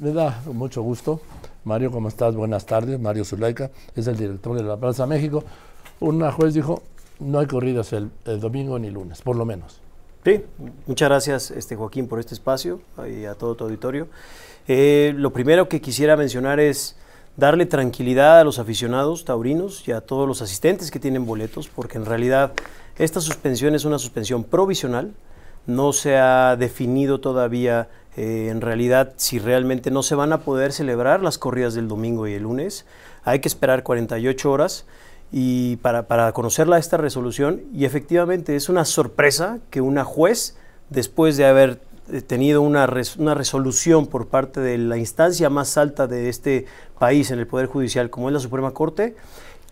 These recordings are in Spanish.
Me da mucho gusto. Mario, ¿cómo estás? Buenas tardes. Mario Zulaika es el director de la Plaza México. Una juez dijo, no hay corridas el, domingo ni lunes, por lo menos. Sí, muchas gracias este, Joaquín por este espacio y a todo tu auditorio. Eh, lo primero que quisiera mencionar es darle tranquilidad a los aficionados taurinos y a todos los asistentes que tienen boletos, porque en realidad esta suspensión es una suspensión provisional, no se ha definido todavía eh, en realidad si realmente no se van a poder celebrar las corridas del domingo y el lunes. Hay que esperar 48 horas y para, para conocerla esta resolución y efectivamente es una sorpresa que una juez, después de haber eh, tenido una, resolución por parte de la instancia más alta de este país en el Poder Judicial, como es la Suprema Corte,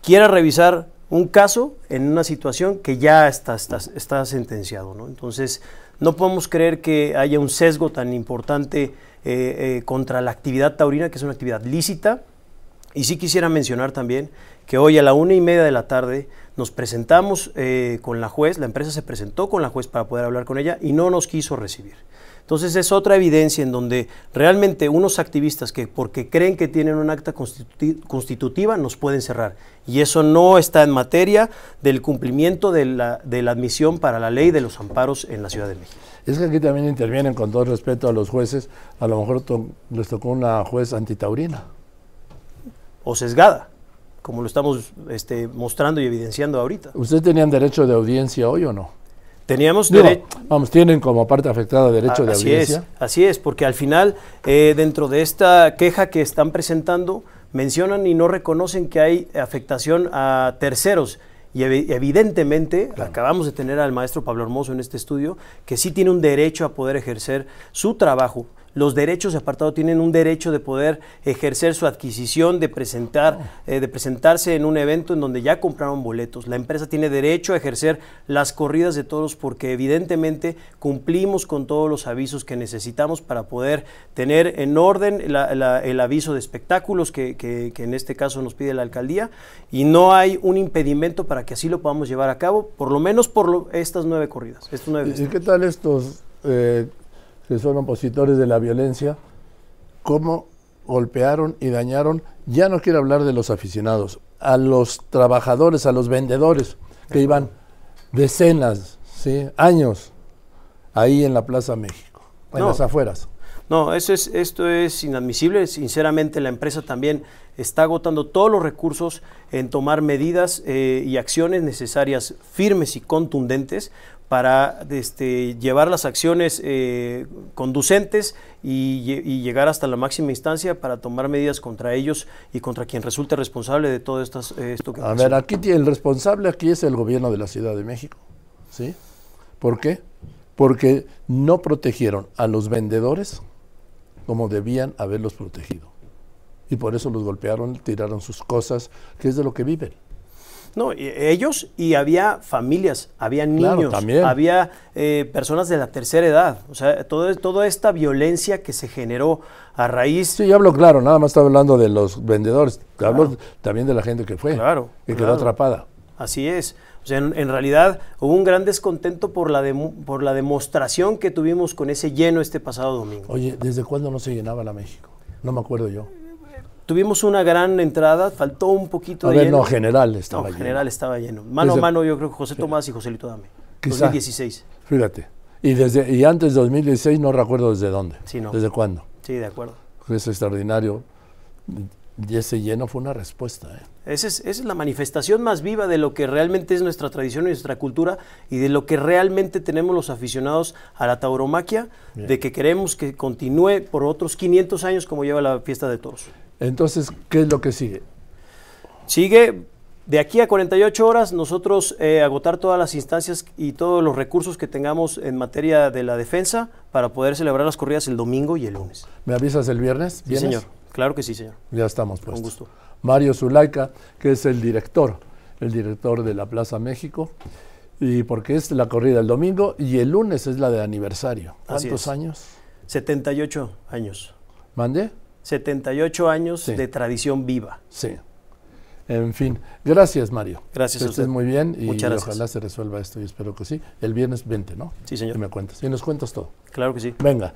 quiera revisar un caso en una situación que ya está sentenciado. ¿no? Entonces, no podemos creer que haya un sesgo tan importante eh, eh, contra la actividad taurina, que es una actividad lícita. Y sí quisiera mencionar también que hoy a la una y media de la tarde nos presentamos con la juez, la empresa se presentó con la juez para poder hablar con ella y no nos quiso recibir. Entonces es otra evidencia en donde realmente unos activistas que porque creen que tienen un acta constitutiva nos pueden cerrar. Y eso no está en materia del cumplimiento de la, de la admisión para la ley de los amparos en la Ciudad de México. Es que aquí también intervienen con todo respeto a los jueces, a lo mejor les tocó una juez antitaurina. O sesgada, como lo estamos este, mostrando y evidenciando ahorita. ¿Ustedes tenían derecho de audiencia hoy o no? Teníamos derecho. Vamos, tienen como parte afectada derecho de audiencia. Es, así es, porque al final, eh, dentro de esta queja que están presentando, mencionan y no reconocen que hay afectación a terceros. Y evidentemente, acabamos de tener al maestro Pablo Hermoso en este estudio, que sí tiene un derecho a poder ejercer su trabajo los derechos de apartado tienen un derecho de poder ejercer su adquisición, de presentar, eh, de presentarse en un evento en donde ya compraron boletos. La empresa tiene derecho a ejercer las corridas de toros porque evidentemente cumplimos con todos los avisos que necesitamos para poder tener en orden el aviso de espectáculos que, que, en este caso nos pide la alcaldía y no hay un impedimento para que así lo podamos llevar a cabo, por lo menos por estas nueve corridas. ¿Y qué tal estos eh, que son opositores de la violencia, cómo golpearon y dañaron, ya no quiero hablar de los aficionados, a los trabajadores, a los vendedores, que iban decenas, ¿sí? años ahí en la Plaza México, en las afueras. No, eso es, esto es inadmisible. Sinceramente, la empresa también está agotando todos los recursos en tomar medidas eh, y acciones necesarias firmes y contundentes para este, llevar las acciones eh, conducentes y, llegar hasta la máxima instancia para tomar medidas contra ellos y contra quien resulte responsable de todo estas, eh, esto que A ver, aquí el responsable aquí es el gobierno de la Ciudad de México, ¿sí? ¿Por qué? Porque no protegieron a los vendedores como debían haberlos protegido. Y por eso los golpearon, tiraron sus cosas, que es de lo que viven. No, ellos y había familias, había niños, había eh, personas de la tercera edad. O sea, todo, toda esta violencia que se generó a raíz. Sí, yo hablo claro, nada más estaba hablando de los vendedores, hablo también de la gente que fue, claro, que quedó atrapada. Así es. O sea, en, realidad hubo un gran descontento por la, por la demostración que tuvimos con ese lleno este pasado domingo. Oye, ¿desde cuándo no se llenaba la México? No me acuerdo yo. Tuvimos una gran entrada, faltó un poquito a ver, no, general estaba no, general estaba lleno. Mano a mano yo creo que José Tomás y Joselito Dame. Quizá, 2016. Fíjate. Y, desde, y antes de 2016 no recuerdo desde dónde. Sí, no. ¿Desde cuándo? Sí, de acuerdo. Es extraordinario. Y ese lleno fue una respuesta. ¿eh? Esa, es, esa es la manifestación más viva de lo que realmente es nuestra tradición y nuestra cultura y de lo que realmente tenemos los aficionados a la tauromaquia, de que queremos que continúe por otros 500 años como lleva la fiesta de toros. Entonces, ¿qué es lo que sigue? Sigue de aquí a 48 horas nosotros eh, agotar todas las instancias y todos los recursos que tengamos en materia de la defensa para poder celebrar las corridas el domingo y el lunes. ¿Me avisas el viernes? Sí, señor. Claro que sí, señor. Ya estamos, pues. Con gusto. Mario Zulaika, que es el director, el director de la Plaza México, y porque es la corrida el domingo y el lunes es la de aniversario. ¿Cuántos años? 78 años. ¿Mande? 78 años de tradición viva. Sí. En fin, gracias Mario. Gracias que a usted. muy bien y ojalá se resuelva esto y espero que sí. El viernes 20, ¿no? Sí, señor. Y me cuentas. Y nos cuentas todo. Claro que sí. Venga,